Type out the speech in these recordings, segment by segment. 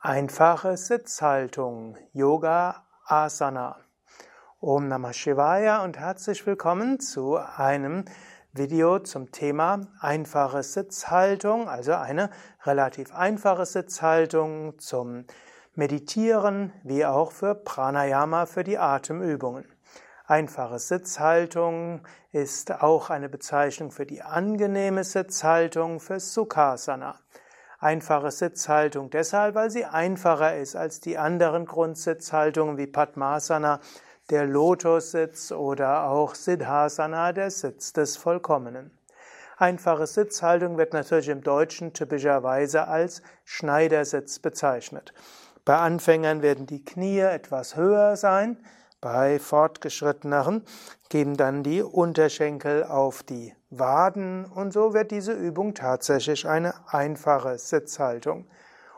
Einfache Sitzhaltung, Yoga Asana. Om Namah Shivaya und herzlich willkommen zu einem Video zum Thema einfache Sitzhaltung, also eine relativ einfache Sitzhaltung zum Meditieren wie auch für Pranayama, für die Atemübungen. Einfache Sitzhaltung ist auch eine Bezeichnung für die angenehme Sitzhaltung für Sukhasana. Einfache Sitzhaltung deshalb, weil sie einfacher ist als die anderen Grundsitzhaltungen wie Padmasana, der Lotussitz oder auch Siddhasana, der Sitz des Vollkommenen. Einfache Sitzhaltung wird natürlich im Deutschen typischerweise als Schneidersitz bezeichnet. Bei Anfängern werden die Knie etwas höher sein, bei Fortgeschritteneren gehen dann die Unterschenkel auf die Waden und so wird diese Übung tatsächlich eine einfache Sitzhaltung.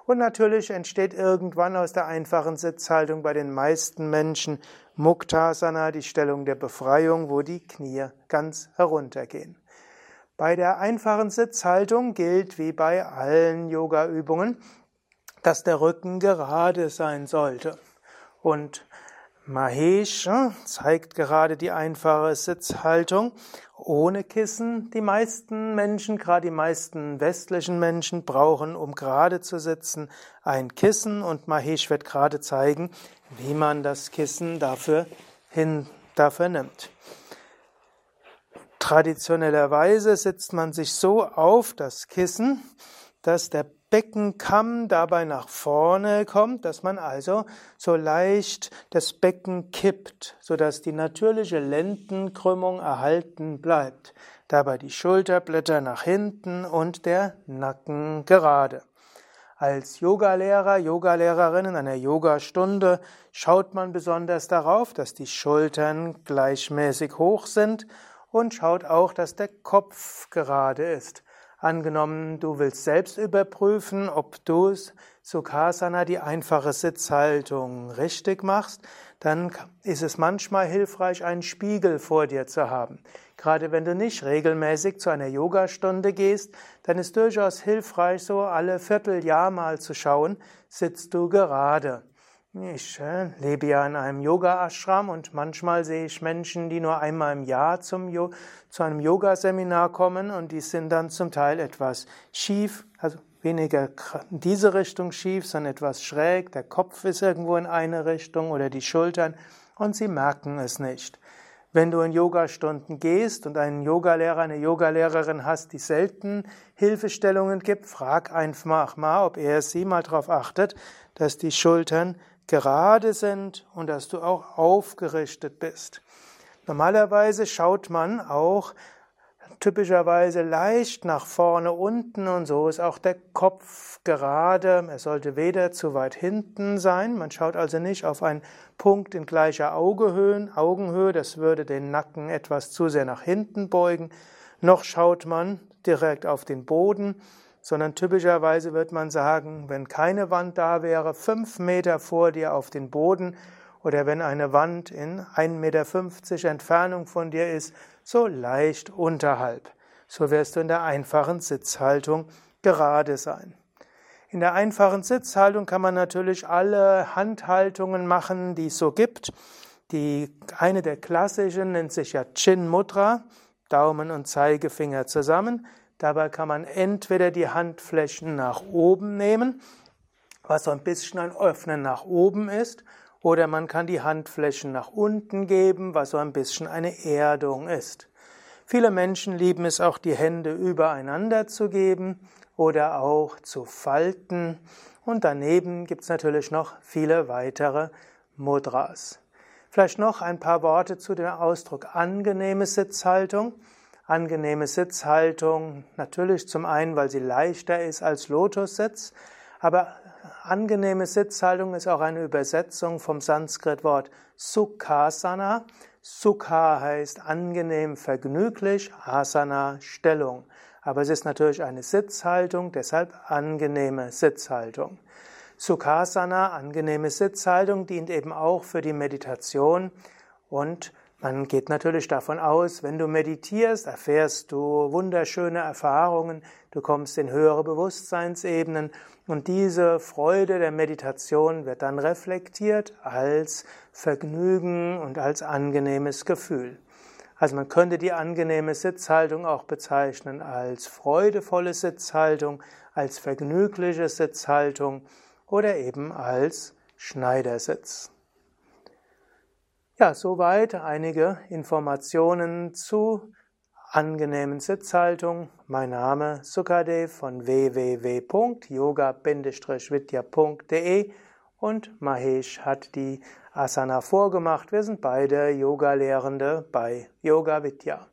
Und natürlich entsteht irgendwann aus der einfachen Sitzhaltung bei den meisten Menschen Muktasana, die Stellung der Befreiung, wo die Knie ganz heruntergehen. Bei der einfachen Sitzhaltung gilt wie bei allen Yoga-Übungen, dass der Rücken gerade sein sollte. Und Mahesh hm, zeigt gerade die einfache Sitzhaltung ohne Kissen. Die meisten Menschen, gerade die meisten westlichen Menschen, brauchen, um gerade zu sitzen, ein Kissen und Mahesh wird gerade zeigen, wie man das Kissen dafür hin, dafür nimmt. Traditionellerweise sitzt man sich so auf das Kissen, dass der Beckenkamm dabei nach vorne kommt, dass man also so leicht das Becken kippt, sodass die natürliche Lendenkrümmung erhalten bleibt. Dabei die Schulterblätter nach hinten und der Nacken gerade. Als Yogalehrer, Yogalehrerin in einer Yogastunde schaut man besonders darauf, dass die Schultern gleichmäßig hoch sind und schaut auch, dass der Kopf gerade ist. Angenommen, du willst selbst überprüfen, ob du Sukhasana, die einfache Sitzhaltung, richtig machst, dann ist es manchmal hilfreich, einen Spiegel vor dir zu haben. Gerade wenn du nicht regelmäßig zu einer Yogastunde gehst, dann ist durchaus hilfreich, so alle Vierteljahr mal zu schauen, sitzt du gerade. Ich lebe ja in einem Yoga-Ashram und manchmal sehe ich Menschen, die nur einmal im Jahr zum zu einem Yoga-Seminar kommen und die sind dann zum Teil etwas schief, also weniger in diese Richtung schief, sondern etwas schräg. Der Kopf ist irgendwo in eine Richtung oder die Schultern und sie merken es nicht. Wenn du in Yogastunden gehst und einen Yogalehrer, eine Yogalehrerin hast, die selten Hilfestellungen gibt, frag einfach mal, ob er sie mal darauf achtet, dass die Schultern gerade sind und dass du auch aufgerichtet bist. Normalerweise schaut man auch typischerweise leicht nach vorne unten und so ist auch der Kopf gerade. Er sollte weder zu weit hinten sein. Man schaut also nicht auf einen Punkt in gleicher Augenhöhe, Augenhöhe. Das würde den Nacken etwas zu sehr nach hinten beugen. Noch schaut man direkt auf den Boden sondern typischerweise wird man sagen, wenn keine Wand da wäre, fünf Meter vor dir auf den Boden oder wenn eine Wand in 1,50 Meter Entfernung von dir ist, so leicht unterhalb. So wirst du in der einfachen Sitzhaltung gerade sein. In der einfachen Sitzhaltung kann man natürlich alle Handhaltungen machen, die es so gibt. Die, eine der klassischen nennt sich ja Chin Mudra, Daumen und Zeigefinger zusammen. Dabei kann man entweder die Handflächen nach oben nehmen, was so ein bisschen ein Öffnen nach oben ist, oder man kann die Handflächen nach unten geben, was so ein bisschen eine Erdung ist. Viele Menschen lieben es auch, die Hände übereinander zu geben oder auch zu falten. Und daneben gibt es natürlich noch viele weitere Mudras. Vielleicht noch ein paar Worte zu dem Ausdruck angenehme Sitzhaltung angenehme Sitzhaltung, natürlich zum einen, weil sie leichter ist als Lotussitz, aber angenehme Sitzhaltung ist auch eine Übersetzung vom Sanskritwort Sukhasana. Sukha heißt angenehm, vergnüglich, Asana Stellung. Aber es ist natürlich eine Sitzhaltung, deshalb angenehme Sitzhaltung. Sukhasana, angenehme Sitzhaltung, dient eben auch für die Meditation und Man geht natürlich davon aus, wenn du meditierst, erfährst du wunderschöne Erfahrungen, du kommst in höhere Bewusstseinsebenen und diese Freude der Meditation wird dann reflektiert als Vergnügen und als angenehmes Gefühl. Also man könnte die angenehme Sitzhaltung auch bezeichnen als freudevolle Sitzhaltung, als vergnügliche Sitzhaltung oder eben als Schneidersitz. Ja, soweit einige Informationen zu angenehmen Sitzhaltung. Mein Name Sukadev von www.yoga-vidya.de und Mahesh hat die Asana vorgemacht. Wir sind beide Yoga-Lehrende bei Yoga Vidya.